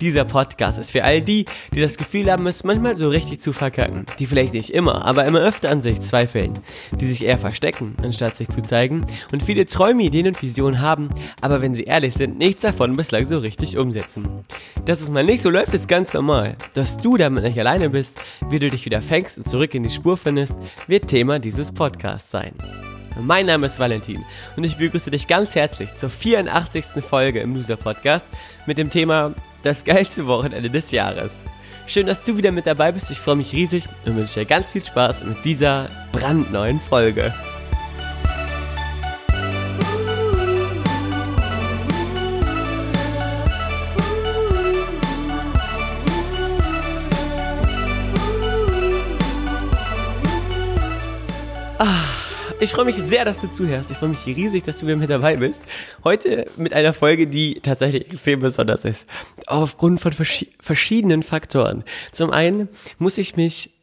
Dieser Podcast ist für all die, die das Gefühl haben, es manchmal so richtig zu verkacken, die vielleicht nicht immer, aber immer öfter an sich zweifeln, die sich eher verstecken, anstatt sich zu zeigen und viele Träume, Ideen und Visionen haben, aber wenn sie ehrlich sind, nichts davon bislang so richtig umsetzen. Dass es mal nicht so läuft, ist ganz normal. Dass du damit nicht alleine bist, wie du dich wieder fängst und zurück in die Spur findest, wird Thema dieses Podcasts sein. Mein Name ist Valentin und ich begrüße dich ganz herzlich zur 84. Folge im Loser Podcast mit dem Thema das geilste Wochenende des Jahres. Schön, dass du wieder mit dabei bist. Ich freue mich riesig und wünsche dir ganz viel Spaß mit dieser brandneuen Folge. Ich freue mich sehr, dass du zuhörst. Ich freue mich riesig, dass du wieder mit dabei bist. Heute mit einer Folge, die tatsächlich extrem besonders ist. Aufgrund von vers verschiedenen Faktoren. Zum einen muss ich mich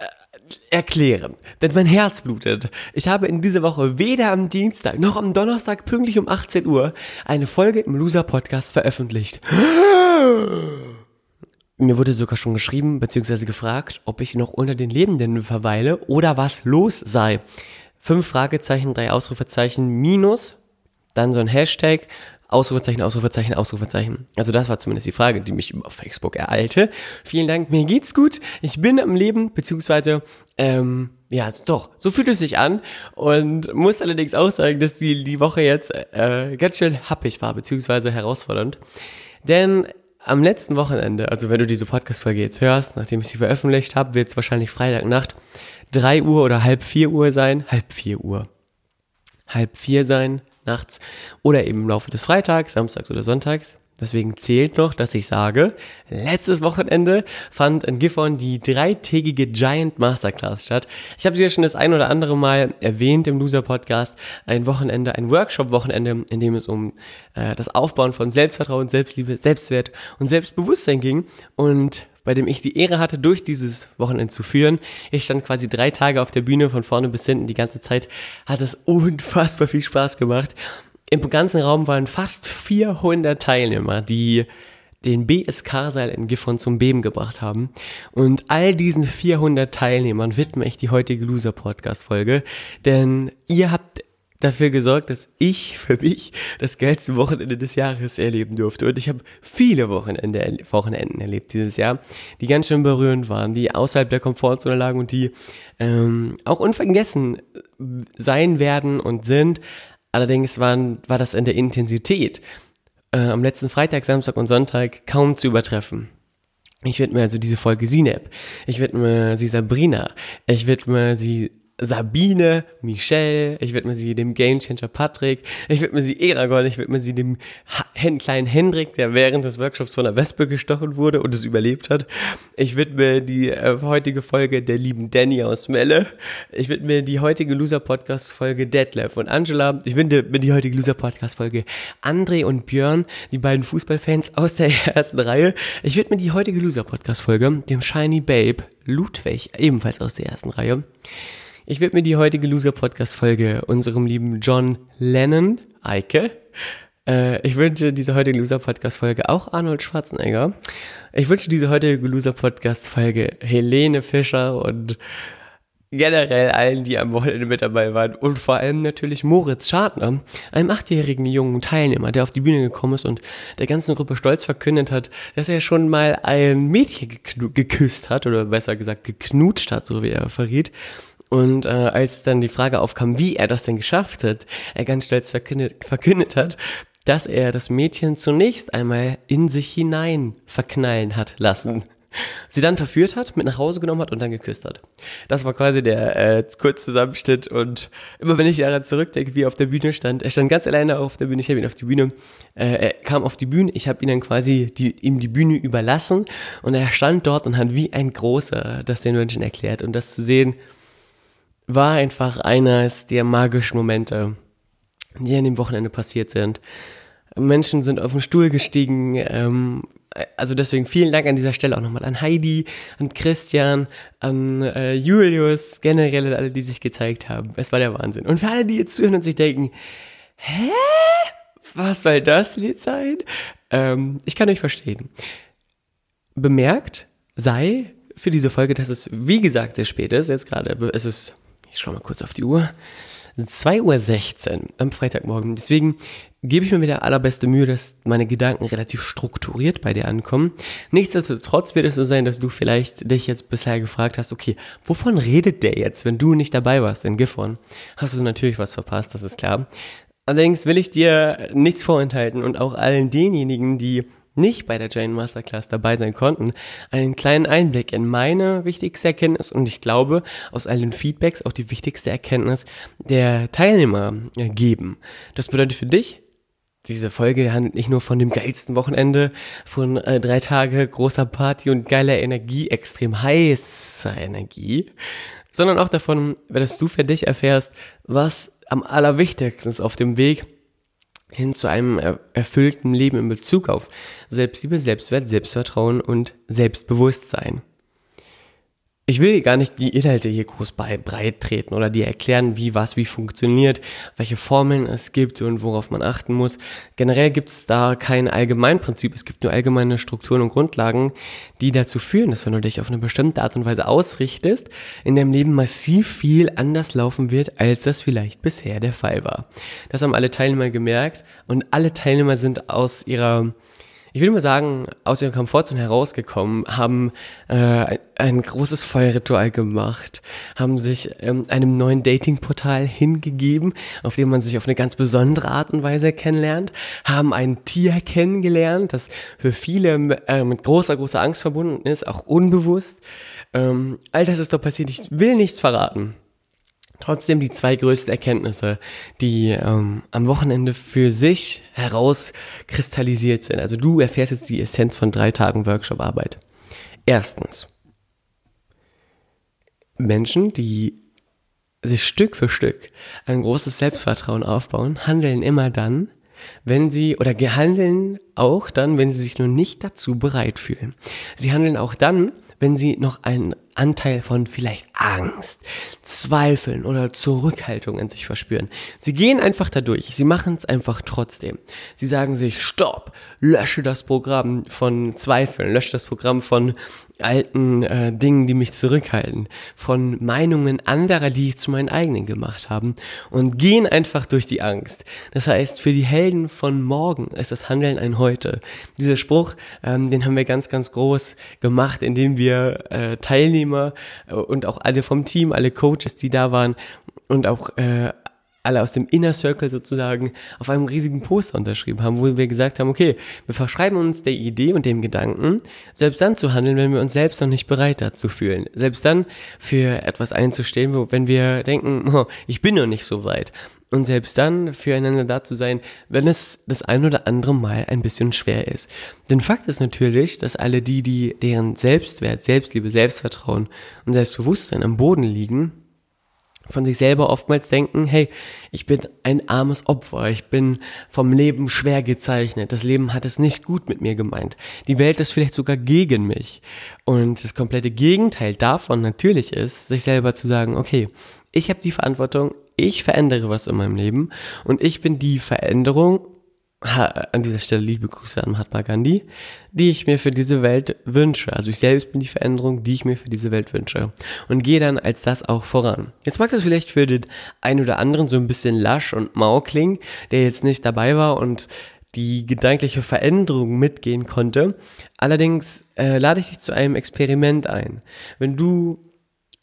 äh, erklären, denn mein Herz blutet. Ich habe in dieser Woche weder am Dienstag noch am Donnerstag pünktlich um 18 Uhr eine Folge im Loser Podcast veröffentlicht. Mir wurde sogar schon geschrieben bzw. gefragt, ob ich noch unter den Lebenden verweile oder was los sei fünf Fragezeichen, drei Ausrufezeichen, Minus, dann so ein Hashtag, Ausrufezeichen, Ausrufezeichen, Ausrufezeichen. Also das war zumindest die Frage, die mich über Facebook ereilte. Vielen Dank, mir geht's gut. Ich bin am Leben, beziehungsweise, ähm, ja, doch, so fühlt es sich an. Und muss allerdings auch sagen, dass die, die Woche jetzt äh, ganz schön happig war, beziehungsweise herausfordernd. Denn am letzten Wochenende, also wenn du diese Podcast-Folge jetzt hörst, nachdem ich sie veröffentlicht habe, wird es wahrscheinlich Freitagnacht, 3 Uhr oder halb 4 Uhr sein, halb 4 Uhr, halb 4 sein nachts oder eben im Laufe des Freitags, Samstags oder Sonntags. Deswegen zählt noch, dass ich sage, letztes Wochenende fand in Gifhorn die dreitägige Giant Masterclass statt. Ich habe sie ja schon das ein oder andere Mal erwähnt im Loser Podcast. Ein Wochenende, ein Workshop-Wochenende, in dem es um äh, das Aufbauen von Selbstvertrauen, Selbstliebe, Selbstwert und Selbstbewusstsein ging. Und bei dem ich die Ehre hatte, durch dieses Wochenende zu führen. Ich stand quasi drei Tage auf der Bühne von vorne bis hinten die ganze Zeit. Hat es unfassbar viel Spaß gemacht. Im ganzen Raum waren fast 400 Teilnehmer, die den BSK-Seil in Gifhorn zum Beben gebracht haben. Und all diesen 400 Teilnehmern widme ich die heutige Loser-Podcast-Folge, denn ihr habt dafür gesorgt, dass ich für mich das geilste Wochenende des Jahres erleben durfte. Und ich habe viele Wochenende, Wochenenden erlebt dieses Jahr, die ganz schön berührend waren, die außerhalb der Komfortzone lagen und die ähm, auch unvergessen sein werden und sind. Allerdings waren, war das in der Intensität äh, am letzten Freitag, Samstag und Sonntag kaum zu übertreffen. Ich widme also diese Folge Sineb. Ich widme sie Sabrina. Ich widme sie Sabine, Michelle, ich widme sie dem Gamechanger Patrick, ich widme sie Eragon, ich widme sie dem kleinen Hendrik, der während des Workshops von der Wespe gestochen wurde und es überlebt hat. Ich widme die äh, heutige Folge der lieben Danny aus Melle. Ich widme die heutige Loser Podcast Folge Detlef und Angela. Ich widme die heutige Loser Podcast Folge André und Björn, die beiden Fußballfans aus der ersten Reihe. Ich widme die heutige Loser Podcast Folge dem Shiny Babe Ludwig, ebenfalls aus der ersten Reihe. Ich widme die heutige Loser-Podcast-Folge unserem lieben John Lennon, Eike. Äh, ich wünsche diese heutige Loser-Podcast-Folge auch Arnold Schwarzenegger. Ich wünsche diese heutige Loser-Podcast-Folge Helene Fischer und generell allen, die am Wochenende mit dabei waren und vor allem natürlich Moritz Schadner, einem achtjährigen jungen Teilnehmer, der auf die Bühne gekommen ist und der ganzen Gruppe stolz verkündet hat, dass er schon mal ein Mädchen geküsst hat oder besser gesagt geknutscht hat, so wie er verriet. Und äh, als dann die Frage aufkam, wie er das denn geschafft hat, er ganz stolz verkündet, verkündet hat, dass er das Mädchen zunächst einmal in sich hinein verknallen hat lassen. Sie dann verführt hat, mit nach Hause genommen hat und dann geküsst hat. Das war quasi der äh, Kurzzusammenschnitt und immer wenn ich daran zurückdenke, wie er auf der Bühne stand, er stand ganz alleine auf der Bühne, ich habe ihn auf die Bühne, äh, er kam auf die Bühne, ich habe ihn dann quasi die, ihm die Bühne überlassen und er stand dort und hat wie ein Großer das den Menschen erklärt und das zu sehen, war einfach eines der magischen Momente, die an dem Wochenende passiert sind. Menschen sind auf den Stuhl gestiegen, ähm, also deswegen vielen Dank an dieser Stelle auch nochmal an Heidi, an Christian, an äh, Julius, generell alle, die sich gezeigt haben. Es war der Wahnsinn. Und für alle, die jetzt zuhören und sich denken, hä? Was soll das Lied sein? Ähm, ich kann euch verstehen. Bemerkt sei für diese Folge, dass es, wie gesagt, sehr spät ist. Jetzt gerade, es ist, ich schau mal kurz auf die Uhr. 2.16 Uhr am Freitagmorgen. Deswegen gebe ich mir wieder allerbeste Mühe, dass meine Gedanken relativ strukturiert bei dir ankommen. Nichtsdestotrotz wird es so sein, dass du vielleicht dich jetzt bisher gefragt hast, okay, wovon redet der jetzt, wenn du nicht dabei warst in Gifhorn? Hast du natürlich was verpasst, das ist klar. Allerdings will ich dir nichts vorenthalten und auch allen denjenigen, die nicht bei der Jane Masterclass dabei sein konnten, einen kleinen Einblick in meine wichtigste Erkenntnis und ich glaube, aus all den Feedbacks auch die wichtigste Erkenntnis der Teilnehmer äh, geben. Das bedeutet für dich, diese Folge handelt nicht nur von dem geilsten Wochenende, von äh, drei Tage großer Party und geiler Energie, extrem heißer Energie, sondern auch davon, dass du für dich erfährst, was am allerwichtigsten ist auf dem Weg hin zu einem erfüllten Leben in Bezug auf Selbstliebe, Selbstwert, Selbstvertrauen und Selbstbewusstsein. Ich will gar nicht die Inhalte hier groß bei breit treten oder dir erklären, wie was wie funktioniert, welche Formeln es gibt und worauf man achten muss. Generell gibt es da kein Allgemeinprinzip, es gibt nur allgemeine Strukturen und Grundlagen, die dazu führen, dass wenn du dich auf eine bestimmte Art und Weise ausrichtest, in deinem Leben massiv viel anders laufen wird, als das vielleicht bisher der Fall war. Das haben alle Teilnehmer gemerkt und alle Teilnehmer sind aus ihrer ich würde mal sagen, aus ihrer Komfortzone herausgekommen, haben äh, ein, ein, großes Feuerritual gemacht, haben sich ähm, einem neuen Datingportal hingegeben, auf dem man sich auf eine ganz besondere Art und Weise kennenlernt, haben ein Tier kennengelernt, das für viele äh, mit großer, großer Angst verbunden ist, auch unbewusst. Ähm, all das ist doch passiert, ich will nichts verraten. Trotzdem die zwei größten Erkenntnisse, die ähm, am Wochenende für sich herauskristallisiert sind. Also du erfährst jetzt die Essenz von drei Tagen Workshop-Arbeit. Erstens, Menschen, die sich Stück für Stück ein großes Selbstvertrauen aufbauen, handeln immer dann, wenn sie oder handeln auch dann, wenn sie sich nur nicht dazu bereit fühlen. Sie handeln auch dann, wenn sie noch einen Anteil von vielleicht Angst, Zweifeln oder Zurückhaltung in sich verspüren. Sie gehen einfach dadurch, sie machen es einfach trotzdem. Sie sagen sich, stopp, lösche das Programm von Zweifeln, lösche das Programm von alten äh, Dingen, die mich zurückhalten, von Meinungen anderer, die ich zu meinen eigenen gemacht haben und gehen einfach durch die Angst. Das heißt, für die Helden von morgen ist das Handeln ein Heute. Dieser Spruch, ähm, den haben wir ganz, ganz groß gemacht, indem wir äh, Teilnehmer äh, und auch alle vom Team, alle Coaches, die da waren und auch äh, alle aus dem Inner Circle sozusagen auf einem riesigen Poster unterschrieben haben, wo wir gesagt haben, okay, wir verschreiben uns der Idee und dem Gedanken, selbst dann zu handeln, wenn wir uns selbst noch nicht bereit dazu fühlen. Selbst dann für etwas einzustehen, wenn wir denken, oh, ich bin noch nicht so weit. Und selbst dann füreinander da zu sein, wenn es das ein oder andere Mal ein bisschen schwer ist. Denn Fakt ist natürlich, dass alle die, die deren Selbstwert, Selbstliebe, Selbstvertrauen und Selbstbewusstsein am Boden liegen, von sich selber oftmals denken, hey, ich bin ein armes Opfer, ich bin vom Leben schwer gezeichnet, das Leben hat es nicht gut mit mir gemeint, die Welt ist vielleicht sogar gegen mich. Und das komplette Gegenteil davon natürlich ist, sich selber zu sagen, okay, ich habe die Verantwortung, ich verändere was in meinem Leben und ich bin die Veränderung an dieser Stelle liebe Grüße an Mahatma Gandhi, die ich mir für diese Welt wünsche. Also ich selbst bin die Veränderung, die ich mir für diese Welt wünsche. Und gehe dann als das auch voran. Jetzt mag das vielleicht für den einen oder anderen so ein bisschen lasch und mau klingen, der jetzt nicht dabei war und die gedankliche Veränderung mitgehen konnte. Allerdings äh, lade ich dich zu einem Experiment ein. Wenn du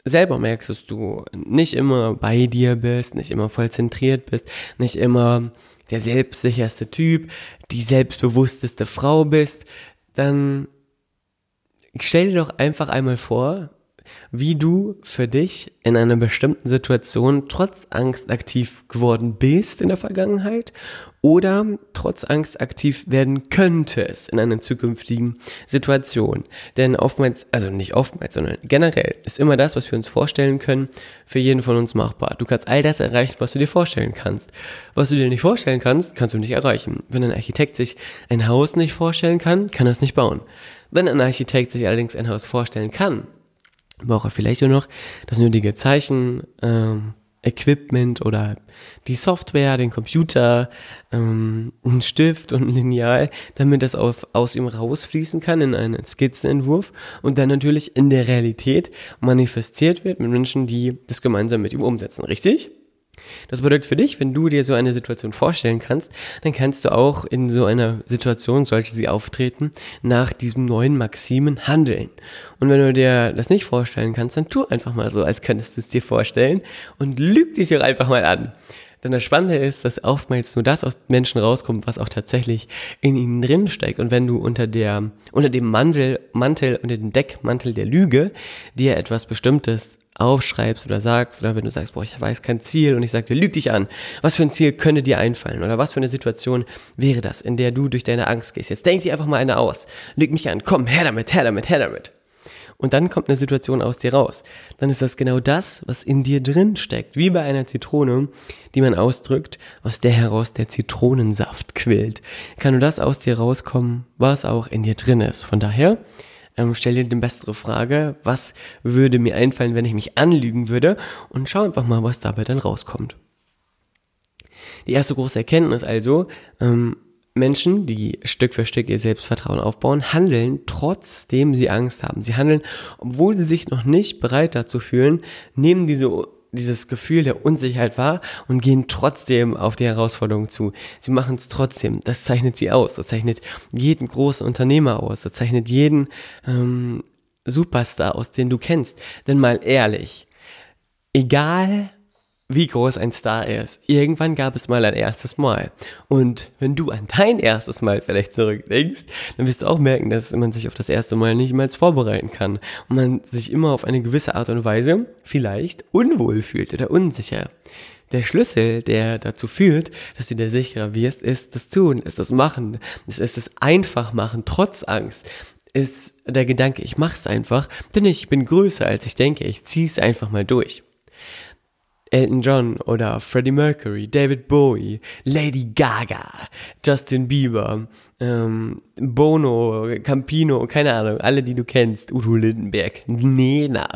selber merkst, dass du nicht immer bei dir bist, nicht immer voll zentriert bist, nicht immer der selbstsicherste Typ, die selbstbewussteste Frau bist, dann stell dir doch einfach einmal vor, wie du für dich in einer bestimmten Situation trotz Angst aktiv geworden bist in der Vergangenheit oder trotz Angst aktiv werden könntest in einer zukünftigen Situation. Denn oftmals, also nicht oftmals, sondern generell ist immer das, was wir uns vorstellen können, für jeden von uns machbar. Du kannst all das erreichen, was du dir vorstellen kannst. Was du dir nicht vorstellen kannst, kannst du nicht erreichen. Wenn ein Architekt sich ein Haus nicht vorstellen kann, kann er es nicht bauen. Wenn ein Architekt sich allerdings ein Haus vorstellen kann, braucht er vielleicht nur noch das nötige Zeichen, ähm, Equipment oder die Software, den Computer, ähm, einen Stift und ein Lineal, damit das auf, aus ihm rausfließen kann in einen Skizzenentwurf und dann natürlich in der Realität manifestiert wird mit Menschen, die das gemeinsam mit ihm umsetzen, richtig? Das bedeutet für dich, wenn du dir so eine Situation vorstellen kannst, dann kannst du auch in so einer Situation, sollte sie auftreten, nach diesen neuen Maximen handeln. Und wenn du dir das nicht vorstellen kannst, dann tu einfach mal so, als könntest du es dir vorstellen und lüg dich doch einfach mal an. Denn das Spannende ist, dass oftmals nur das aus Menschen rauskommt, was auch tatsächlich in ihnen drin steckt. Und wenn du unter der, unter dem Mantel, Mantel, unter dem Deckmantel der Lüge dir etwas Bestimmtes aufschreibst oder sagst oder wenn du sagst, boah, ich weiß kein Ziel und ich sage dir, lüg dich an. Was für ein Ziel könnte dir einfallen oder was für eine Situation wäre das, in der du durch deine Angst gehst? Jetzt denk dir einfach mal eine aus. Lüg mich an. Komm, her damit, her damit, her damit. Und dann kommt eine Situation aus dir raus. Dann ist das genau das, was in dir drin steckt. Wie bei einer Zitrone, die man ausdrückt, aus der heraus der Zitronensaft quillt. Kann nur das aus dir rauskommen, was auch in dir drin ist. Von daher, ähm, stell dir die bessere Frage, was würde mir einfallen, wenn ich mich anlügen würde und schau einfach mal, was dabei dann rauskommt. Die erste große Erkenntnis also, ähm, Menschen, die Stück für Stück ihr Selbstvertrauen aufbauen, handeln, trotzdem sie Angst haben. Sie handeln, obwohl sie sich noch nicht bereit dazu fühlen, nehmen diese dieses Gefühl der Unsicherheit wahr und gehen trotzdem auf die Herausforderung zu. Sie machen es trotzdem. Das zeichnet sie aus. Das zeichnet jeden großen Unternehmer aus. Das zeichnet jeden ähm, Superstar aus, den du kennst. Denn mal ehrlich, egal wie groß ein Star ist. Irgendwann gab es mal ein erstes Mal. Und wenn du an dein erstes Mal vielleicht zurückdenkst, dann wirst du auch merken, dass man sich auf das erste Mal nicht mal vorbereiten kann. Und man sich immer auf eine gewisse Art und Weise vielleicht unwohl fühlt oder unsicher. Der Schlüssel, der dazu führt, dass du dir sicherer wirst, ist das Tun, ist das Machen, ist das einfach machen, trotz Angst ist der Gedanke, ich mach's einfach, denn ich bin größer als ich denke, ich zieh's einfach mal durch. Elton John oder Freddie Mercury, David Bowie, Lady Gaga, Justin Bieber, ähm, Bono, Campino, keine Ahnung, alle, die du kennst, Udo Lindenberg, Nena.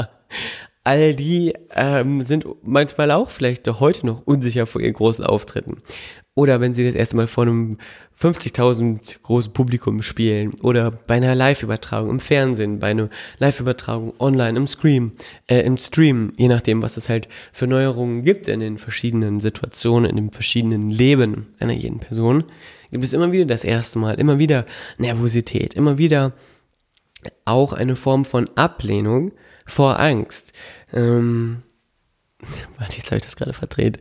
All die ähm, sind manchmal auch vielleicht heute noch unsicher vor ihren großen Auftritten. Oder wenn sie das erste Mal vor einem 50.000 großen Publikum spielen. Oder bei einer Live-Übertragung im Fernsehen, bei einer Live-Übertragung online, im Stream, äh, im Stream, je nachdem, was es halt für Neuerungen gibt in den verschiedenen Situationen, in dem verschiedenen Leben einer jeden Person, gibt es immer wieder das erste Mal, immer wieder Nervosität, immer wieder auch eine Form von Ablehnung vor Angst. Ähm, warte, jetzt habe ich das gerade verdreht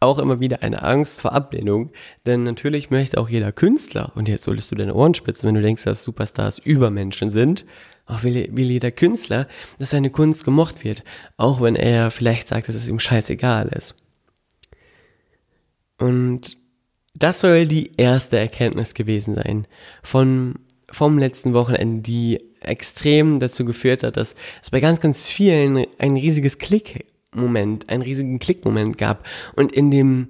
auch immer wieder eine Angst vor Ablehnung, denn natürlich möchte auch jeder Künstler, und jetzt solltest du deine Ohren spitzen, wenn du denkst, dass Superstars Übermenschen sind, auch will, will jeder Künstler, dass seine Kunst gemocht wird, auch wenn er vielleicht sagt, dass es ihm scheißegal ist. Und das soll die erste Erkenntnis gewesen sein von, vom letzten Wochenende, die extrem dazu geführt hat, dass es bei ganz, ganz vielen ein riesiges Klick Moment, einen riesigen Klickmoment gab und in dem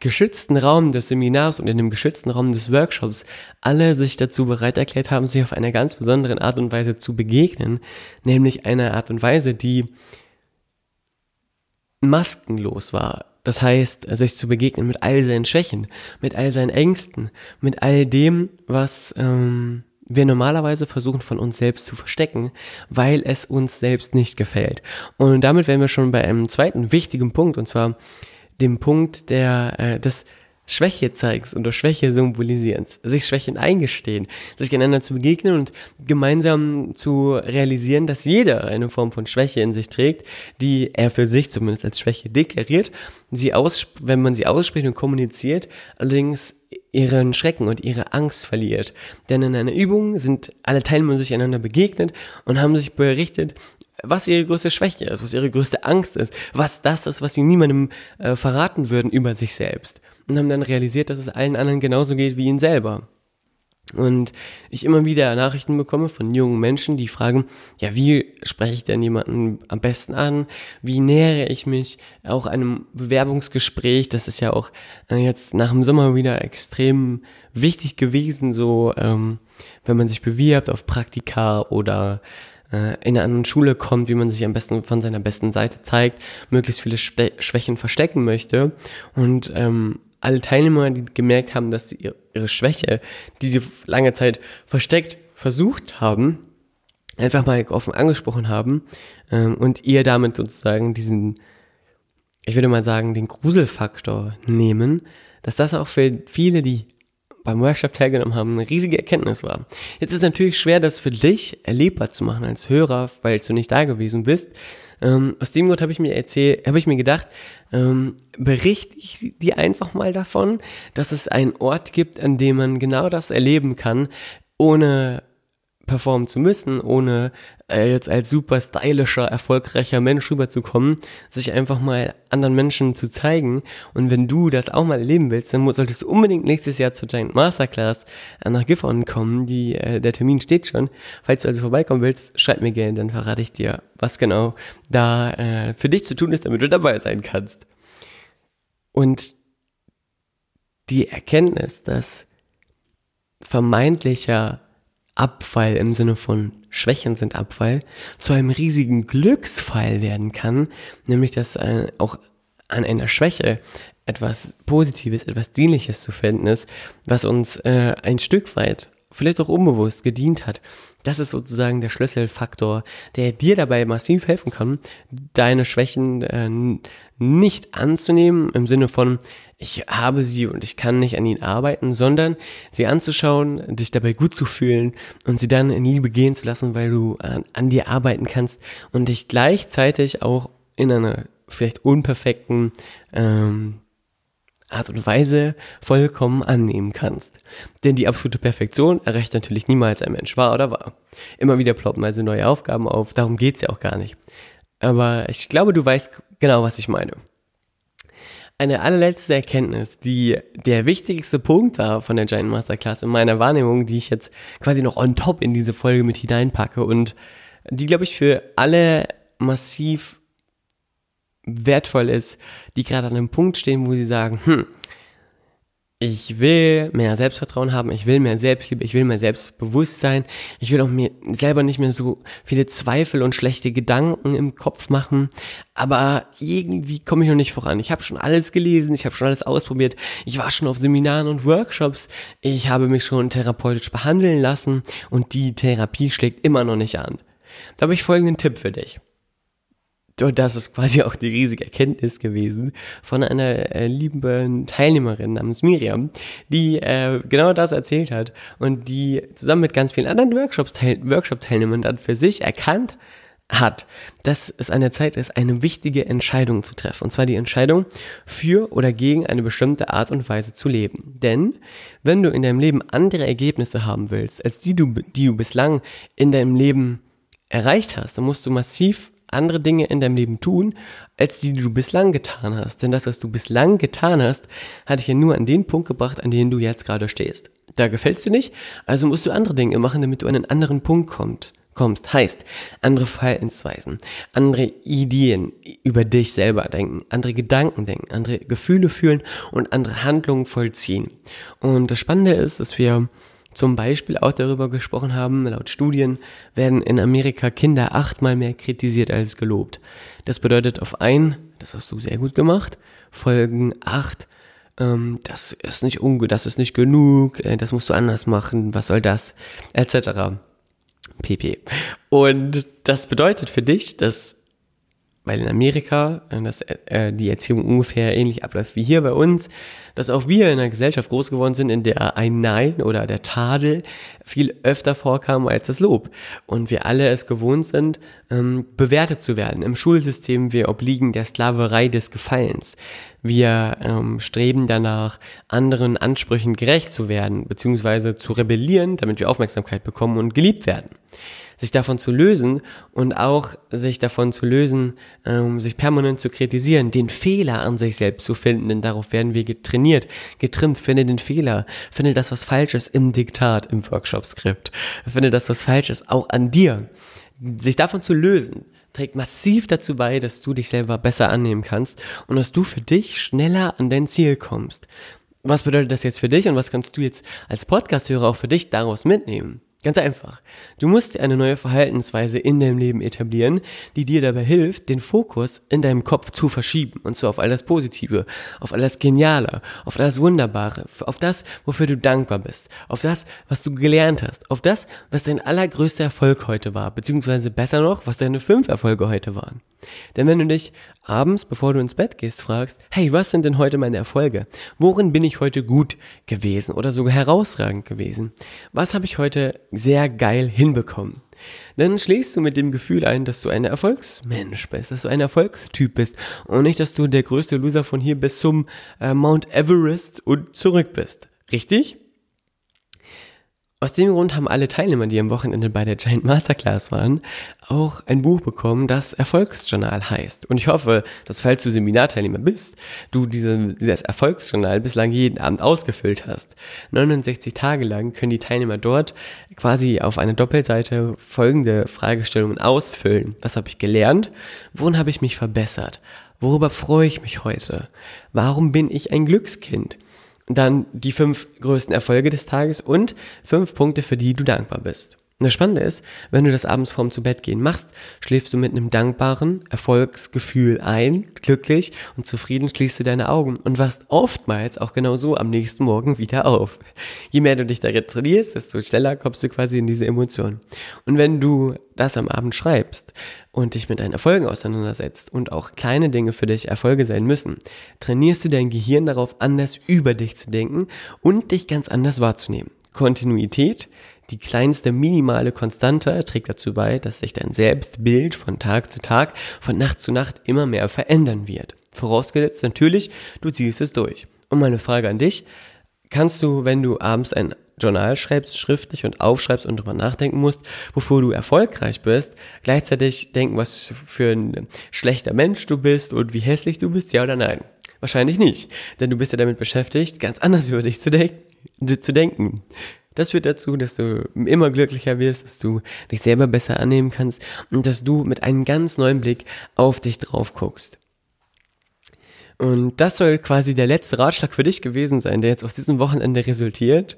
geschützten Raum des Seminars und in dem geschützten Raum des Workshops alle sich dazu bereit erklärt haben, sich auf eine ganz besondere Art und Weise zu begegnen, nämlich eine Art und Weise, die maskenlos war. Das heißt, sich zu begegnen mit all seinen Schwächen, mit all seinen Ängsten, mit all dem, was ähm, wir normalerweise versuchen von uns selbst zu verstecken, weil es uns selbst nicht gefällt. Und damit wären wir schon bei einem zweiten wichtigen Punkt, und zwar dem Punkt der, äh, des Schwäche zeigst oder Schwäche symbolisierens, sich Schwächen eingestehen, sich einander zu begegnen und gemeinsam zu realisieren, dass jeder eine Form von Schwäche in sich trägt, die er für sich zumindest als Schwäche deklariert, sie aus, wenn man sie ausspricht und kommuniziert, allerdings ihren Schrecken und ihre Angst verliert. Denn in einer Übung sind alle Teilnehmer sich einander begegnet und haben sich berichtet, was ihre größte Schwäche ist, was ihre größte Angst ist, was das ist, was sie niemandem äh, verraten würden über sich selbst. Und haben dann realisiert, dass es allen anderen genauso geht wie ihnen selber. Und ich immer wieder Nachrichten bekomme von jungen Menschen, die fragen, ja, wie spreche ich denn jemanden am besten an? Wie nähere ich mich auch einem Bewerbungsgespräch? Das ist ja auch äh, jetzt nach dem Sommer wieder extrem wichtig gewesen, so ähm, wenn man sich bewirbt auf Praktika oder äh, in einer anderen Schule kommt, wie man sich am besten von seiner besten Seite zeigt, möglichst viele Schwächen verstecken möchte. Und ähm, alle Teilnehmer, die gemerkt haben, dass sie ihre Schwäche, die sie lange Zeit versteckt versucht haben, einfach mal offen angesprochen haben ähm, und ihr damit sozusagen diesen, ich würde mal sagen, den Gruselfaktor nehmen, dass das auch für viele, die beim Workshop teilgenommen haben, eine riesige Erkenntnis war. Jetzt ist natürlich schwer, das für dich erlebbar zu machen als Hörer, weil du nicht da gewesen bist. Ähm, aus dem Grund habe ich mir erzählt, habe ich mir gedacht, ähm, berichte ich dir einfach mal davon, dass es einen Ort gibt, an dem man genau das erleben kann, ohne performen zu müssen, ohne äh, jetzt als super stylischer, erfolgreicher Mensch rüberzukommen, sich einfach mal anderen Menschen zu zeigen. Und wenn du das auch mal erleben willst, dann solltest du unbedingt nächstes Jahr zur Giant Masterclass äh, nach Gifhorn kommen. Die, äh, der Termin steht schon. Falls du also vorbeikommen willst, schreib mir gerne, dann verrate ich dir, was genau da äh, für dich zu tun ist, damit du dabei sein kannst. Und die Erkenntnis, dass vermeintlicher Abfall im Sinne von Schwächen sind Abfall zu einem riesigen Glücksfall werden kann, nämlich dass äh, auch an einer Schwäche etwas Positives, etwas Dienliches zu finden ist, was uns äh, ein Stück weit, vielleicht auch unbewusst, gedient hat. Das ist sozusagen der Schlüsselfaktor, der dir dabei massiv helfen kann, deine Schwächen äh, nicht anzunehmen im Sinne von, ich habe sie und ich kann nicht an ihnen arbeiten, sondern sie anzuschauen, dich dabei gut zu fühlen und sie dann in Liebe gehen zu lassen, weil du an, an dir arbeiten kannst und dich gleichzeitig auch in einer vielleicht unperfekten ähm, Art und Weise vollkommen annehmen kannst. Denn die absolute Perfektion erreicht natürlich niemals ein Mensch, wahr oder wahr. Immer wieder ploppen also neue Aufgaben auf, darum geht's ja auch gar nicht. Aber ich glaube, du weißt genau, was ich meine. Eine allerletzte Erkenntnis, die der wichtigste Punkt war von der Giant Masterclass in meiner Wahrnehmung, die ich jetzt quasi noch on top in diese Folge mit hineinpacke und die, glaube ich, für alle massiv wertvoll ist, die gerade an einem Punkt stehen, wo sie sagen, hm, ich will mehr Selbstvertrauen haben, ich will mehr Selbstliebe, ich will mehr Selbstbewusstsein, ich will auch mir selber nicht mehr so viele Zweifel und schlechte Gedanken im Kopf machen, aber irgendwie komme ich noch nicht voran. Ich habe schon alles gelesen, ich habe schon alles ausprobiert, ich war schon auf Seminaren und Workshops, ich habe mich schon therapeutisch behandeln lassen und die Therapie schlägt immer noch nicht an. Da habe ich folgenden Tipp für dich. Und das ist quasi auch die riesige Erkenntnis gewesen von einer äh, lieben Teilnehmerin namens Miriam, die äh, genau das erzählt hat und die zusammen mit ganz vielen anderen Workshop-Teilnehmern dann für sich erkannt hat, dass es an der Zeit ist, eine wichtige Entscheidung zu treffen. Und zwar die Entscheidung für oder gegen eine bestimmte Art und Weise zu leben. Denn wenn du in deinem Leben andere Ergebnisse haben willst, als die du, die du bislang in deinem Leben erreicht hast, dann musst du massiv andere Dinge in deinem Leben tun, als die, die du bislang getan hast. Denn das, was du bislang getan hast, hat dich ja nur an den Punkt gebracht, an dem du jetzt gerade stehst. Da gefällt es dir nicht, also musst du andere Dinge machen, damit du an einen anderen Punkt kommst kommst. Heißt, andere Verhaltensweisen, andere Ideen über dich selber denken, andere Gedanken denken, andere Gefühle fühlen und andere Handlungen vollziehen. Und das Spannende ist, dass wir zum Beispiel auch darüber gesprochen haben, laut Studien werden in Amerika Kinder achtmal mehr kritisiert als gelobt. Das bedeutet auf ein, das hast du sehr gut gemacht, Folgen acht, ähm, das ist nicht unge das ist nicht genug, äh, das musst du anders machen, was soll das, etc. pp. Und das bedeutet für dich, dass weil in Amerika äh, dass, äh, die Erziehung ungefähr ähnlich abläuft wie hier bei uns, dass auch wir in einer Gesellschaft groß geworden sind, in der ein Nein oder der Tadel viel öfter vorkam als das Lob. Und wir alle es gewohnt sind, ähm, bewertet zu werden. Im Schulsystem, wir obliegen der Sklaverei des Gefallens. Wir ähm, streben danach, anderen Ansprüchen gerecht zu werden, beziehungsweise zu rebellieren, damit wir Aufmerksamkeit bekommen und geliebt werden. Sich davon zu lösen und auch sich davon zu lösen, ähm, sich permanent zu kritisieren, den Fehler an sich selbst zu finden, denn darauf werden wir getrainiert, getrimmt, finde den Fehler, finde das, was falsch ist im Diktat, im Workshop-Skript, finde das, was falsch ist, auch an dir. Sich davon zu lösen, trägt massiv dazu bei, dass du dich selber besser annehmen kannst und dass du für dich schneller an dein Ziel kommst. Was bedeutet das jetzt für dich und was kannst du jetzt als Podcast-Hörer auch für dich daraus mitnehmen? Ganz einfach. Du musst eine neue Verhaltensweise in deinem Leben etablieren, die dir dabei hilft, den Fokus in deinem Kopf zu verschieben. Und zwar auf all das Positive, auf all das Geniale, auf das Wunderbare, auf das, wofür du dankbar bist, auf das, was du gelernt hast, auf das, was dein allergrößter Erfolg heute war, beziehungsweise besser noch, was deine fünf Erfolge heute waren. Denn wenn du dich abends, bevor du ins Bett gehst, fragst, hey, was sind denn heute meine Erfolge? Worin bin ich heute gut gewesen oder sogar herausragend gewesen? Was habe ich heute sehr geil hinbekommen. Dann schlägst du mit dem Gefühl ein, dass du ein Erfolgsmensch bist, dass du ein Erfolgstyp bist und nicht, dass du der größte Loser von hier bis zum äh, Mount Everest und zurück bist. Richtig? Aus dem Grund haben alle Teilnehmer, die am Wochenende bei der Giant Masterclass waren, auch ein Buch bekommen, das Erfolgsjournal heißt. Und ich hoffe, dass falls du Seminarteilnehmer bist, du diese, dieses Erfolgsjournal bislang jeden Abend ausgefüllt hast. 69 Tage lang können die Teilnehmer dort quasi auf einer Doppelseite folgende Fragestellungen ausfüllen. Was habe ich gelernt? Worin habe ich mich verbessert? Worüber freue ich mich heute? Warum bin ich ein Glückskind? Dann die fünf größten Erfolge des Tages und fünf Punkte, für die du dankbar bist. Und das Spannende ist, wenn du das abends vorm zu Bett gehen machst, schläfst du mit einem dankbaren Erfolgsgefühl ein, glücklich und zufrieden schließt du deine Augen und wachst oftmals auch genau so am nächsten Morgen wieder auf. Je mehr du dich darin trainierst, desto schneller kommst du quasi in diese Emotion. Und wenn du das am Abend schreibst und dich mit deinen Erfolgen auseinandersetzt und auch kleine Dinge für dich Erfolge sein müssen, trainierst du dein Gehirn darauf, anders über dich zu denken und dich ganz anders wahrzunehmen. Kontinuität die kleinste minimale Konstante trägt dazu bei, dass sich dein Selbstbild von Tag zu Tag, von Nacht zu Nacht immer mehr verändern wird. Vorausgesetzt natürlich, du ziehst es durch. Und meine Frage an dich, kannst du, wenn du abends ein Journal schreibst, schriftlich und aufschreibst und darüber nachdenken musst, wofür du erfolgreich bist, gleichzeitig denken, was für ein schlechter Mensch du bist und wie hässlich du bist, ja oder nein? Wahrscheinlich nicht, denn du bist ja damit beschäftigt, ganz anders über dich zu, de zu denken. Das führt dazu, dass du immer glücklicher wirst, dass du dich selber besser annehmen kannst und dass du mit einem ganz neuen Blick auf dich drauf guckst. Und das soll quasi der letzte Ratschlag für dich gewesen sein, der jetzt aus diesem Wochenende resultiert.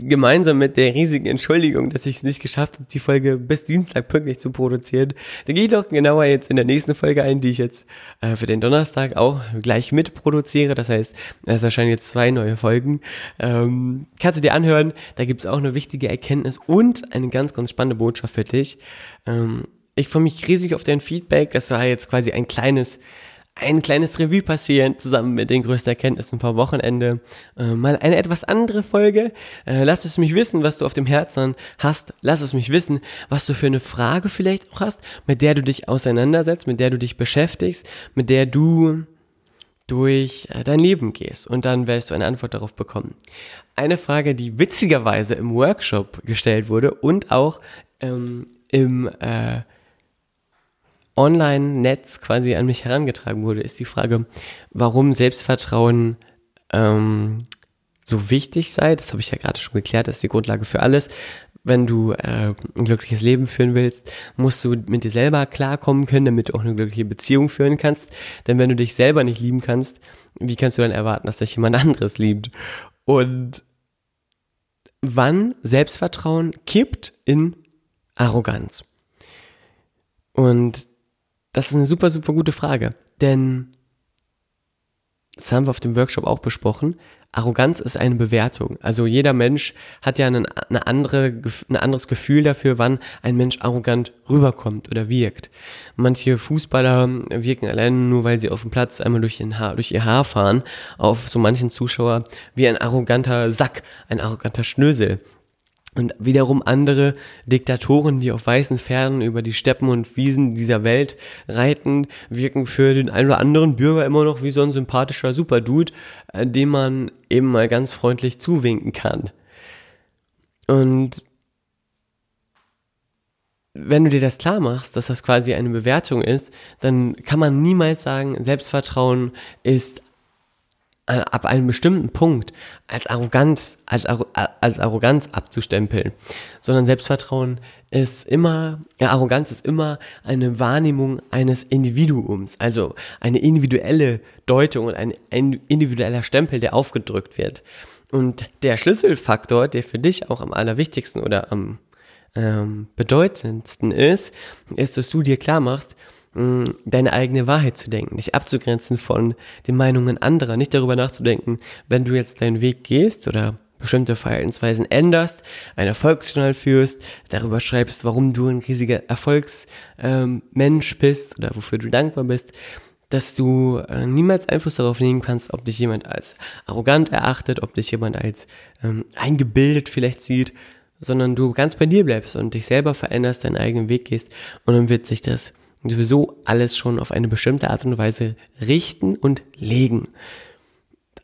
Gemeinsam mit der riesigen Entschuldigung, dass ich es nicht geschafft habe, die Folge bis Dienstag pünktlich zu produzieren. Da gehe ich noch genauer jetzt in der nächsten Folge ein, die ich jetzt äh, für den Donnerstag auch gleich mitproduziere. Das heißt, es erscheinen jetzt zwei neue Folgen. Ähm, kannst du dir anhören. Da gibt es auch eine wichtige Erkenntnis und eine ganz, ganz spannende Botschaft für dich. Ähm, ich freue mich riesig auf dein Feedback. Das war jetzt quasi ein kleines ein kleines Revue passieren, zusammen mit den größten Erkenntnissen vor Wochenende. Äh, mal eine etwas andere Folge. Äh, lass es mich wissen, was du auf dem Herzen hast. Lass es mich wissen, was du für eine Frage vielleicht auch hast, mit der du dich auseinandersetzt, mit der du dich beschäftigst, mit der du durch äh, dein Leben gehst und dann wirst du eine Antwort darauf bekommen. Eine Frage, die witzigerweise im Workshop gestellt wurde und auch ähm, im äh, Online-Netz quasi an mich herangetragen wurde, ist die Frage, warum Selbstvertrauen ähm, so wichtig sei. Das habe ich ja gerade schon geklärt, das ist die Grundlage für alles. Wenn du äh, ein glückliches Leben führen willst, musst du mit dir selber klarkommen können, damit du auch eine glückliche Beziehung führen kannst. Denn wenn du dich selber nicht lieben kannst, wie kannst du dann erwarten, dass dich jemand anderes liebt? Und wann Selbstvertrauen kippt in Arroganz? Und das ist eine super, super gute Frage. Denn, das haben wir auf dem Workshop auch besprochen, Arroganz ist eine Bewertung. Also jeder Mensch hat ja eine, eine andere, ein anderes Gefühl dafür, wann ein Mensch arrogant rüberkommt oder wirkt. Manche Fußballer wirken alleine nur, weil sie auf dem Platz einmal durch, Haar, durch ihr Haar fahren, auf so manchen Zuschauer wie ein arroganter Sack, ein arroganter Schnösel. Und wiederum andere Diktatoren, die auf weißen Pferden über die Steppen und Wiesen dieser Welt reiten, wirken für den einen oder anderen Bürger immer noch wie so ein sympathischer Superdude, äh, dem man eben mal ganz freundlich zuwinken kann. Und wenn du dir das klar machst, dass das quasi eine Bewertung ist, dann kann man niemals sagen, Selbstvertrauen ist ab einem bestimmten Punkt als Arroganz, als, als Arroganz abzustempeln, sondern Selbstvertrauen ist immer, ja, Arroganz ist immer eine Wahrnehmung eines Individuums, also eine individuelle Deutung und ein individueller Stempel, der aufgedrückt wird. Und der Schlüsselfaktor, der für dich auch am allerwichtigsten oder am ähm, bedeutendsten ist, ist, dass du dir klar machst, mh, deine eigene Wahrheit zu denken, dich abzugrenzen von den Meinungen anderer, nicht darüber nachzudenken, wenn du jetzt deinen Weg gehst oder bestimmte Verhaltensweisen änderst, ein Erfolgsjournal führst, darüber schreibst, warum du ein riesiger Erfolgsmensch ähm, bist oder wofür du dankbar bist, dass du äh, niemals Einfluss darauf nehmen kannst, ob dich jemand als arrogant erachtet, ob dich jemand als ähm, eingebildet vielleicht sieht, sondern du ganz bei dir bleibst und dich selber veränderst, deinen eigenen Weg gehst und dann wird sich das sowieso alles schon auf eine bestimmte Art und Weise richten und legen.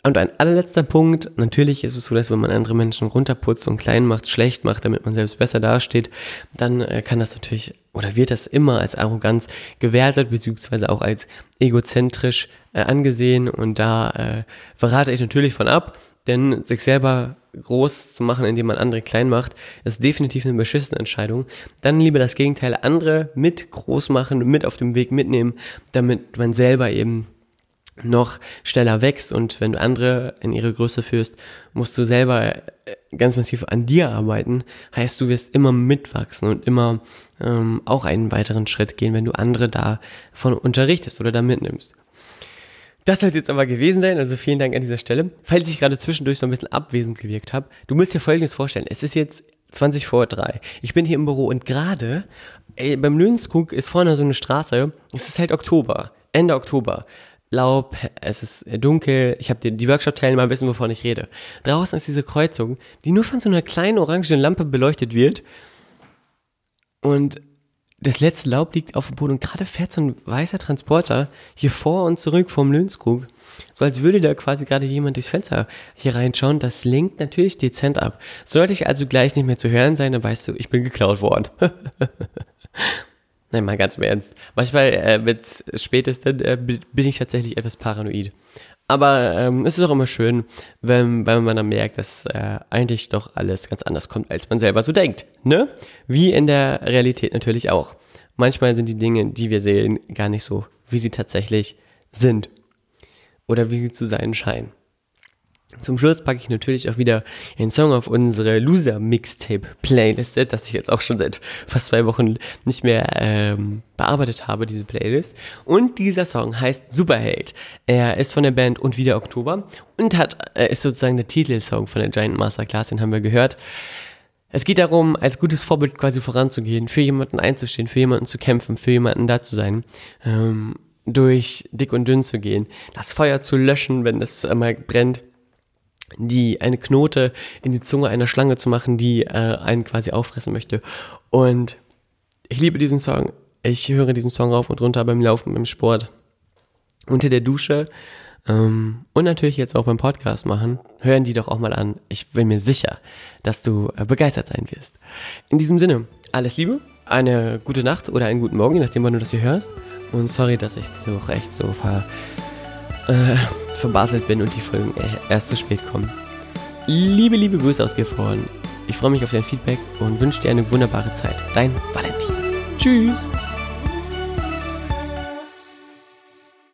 Und ein allerletzter Punkt, natürlich ist es so, dass wenn man andere Menschen runterputzt und klein macht, schlecht macht, damit man selbst besser dasteht, dann äh, kann das natürlich oder wird das immer als Arroganz gewertet, beziehungsweise auch als egozentrisch äh, angesehen. Und da äh, verrate ich natürlich von ab, denn sich selber groß zu machen, indem man andere klein macht, ist definitiv eine beschissene Entscheidung. Dann lieber das Gegenteil, andere mit groß machen, mit auf dem Weg mitnehmen, damit man selber eben noch schneller wächst und wenn du andere in ihre Größe führst, musst du selber äh, ganz massiv an dir arbeiten. Heißt, du wirst immer mitwachsen und immer ähm, auch einen weiteren Schritt gehen, wenn du andere davon unterrichtest oder da mitnimmst. Das soll es jetzt aber gewesen sein, also vielen Dank an dieser Stelle. Falls ich gerade zwischendurch so ein bisschen abwesend gewirkt habe, du musst dir folgendes vorstellen. Es ist jetzt 20 vor 3. Ich bin hier im Büro und gerade beim Löhnskug ist vorne so eine Straße. Es ist halt Oktober, Ende Oktober. Laub, es ist dunkel, ich habe die, die Workshop-Teilnehmer wissen, wovon ich rede. Draußen ist diese Kreuzung, die nur von so einer kleinen orangen Lampe beleuchtet wird. Und das letzte Laub liegt auf dem Boden und gerade fährt so ein weißer Transporter hier vor und zurück vom Lönskrug. So als würde da quasi gerade jemand durchs Fenster hier reinschauen. Das lenkt natürlich dezent ab. Sollte ich also gleich nicht mehr zu hören sein, dann weißt du, ich bin geklaut worden. Nein, mal ganz im Ernst. Manchmal, äh, wenn es spät ist, dann äh, bin ich tatsächlich etwas paranoid. Aber ähm, es ist auch immer schön, wenn, wenn man dann merkt, dass äh, eigentlich doch alles ganz anders kommt, als man selber so denkt. Ne? Wie in der Realität natürlich auch. Manchmal sind die Dinge, die wir sehen, gar nicht so, wie sie tatsächlich sind. Oder wie sie zu sein scheinen. Zum Schluss packe ich natürlich auch wieder einen Song auf unsere Loser Mixtape Playlist, das ich jetzt auch schon seit fast zwei Wochen nicht mehr ähm, bearbeitet habe, diese Playlist. Und dieser Song heißt Superheld. Er ist von der Band Und wieder Oktober und hat, äh, ist sozusagen der Titelsong von der Giant Masterclass, den haben wir gehört. Es geht darum, als gutes Vorbild quasi voranzugehen, für jemanden einzustehen, für jemanden zu kämpfen, für jemanden da zu sein. Ähm, durch dick und dünn zu gehen, das Feuer zu löschen, wenn es einmal brennt die eine Knote in die Zunge einer Schlange zu machen, die äh, einen quasi auffressen möchte. Und ich liebe diesen Song. Ich höre diesen Song rauf und runter beim Laufen, beim Sport, unter der Dusche ähm, und natürlich jetzt auch beim Podcast machen. Hören die doch auch mal an. Ich bin mir sicher, dass du äh, begeistert sein wirst. In diesem Sinne, alles Liebe, eine gute Nacht oder einen guten Morgen, je nachdem, wann du das hier hörst. Und sorry, dass ich diese Woche echt so ver... Äh, verbaselt bin und die Folgen erst zu spät kommen. Liebe, liebe Grüße aus Gifhorn. Ich freue mich auf dein Feedback und wünsche dir eine wunderbare Zeit. Dein Valentin. Tschüss.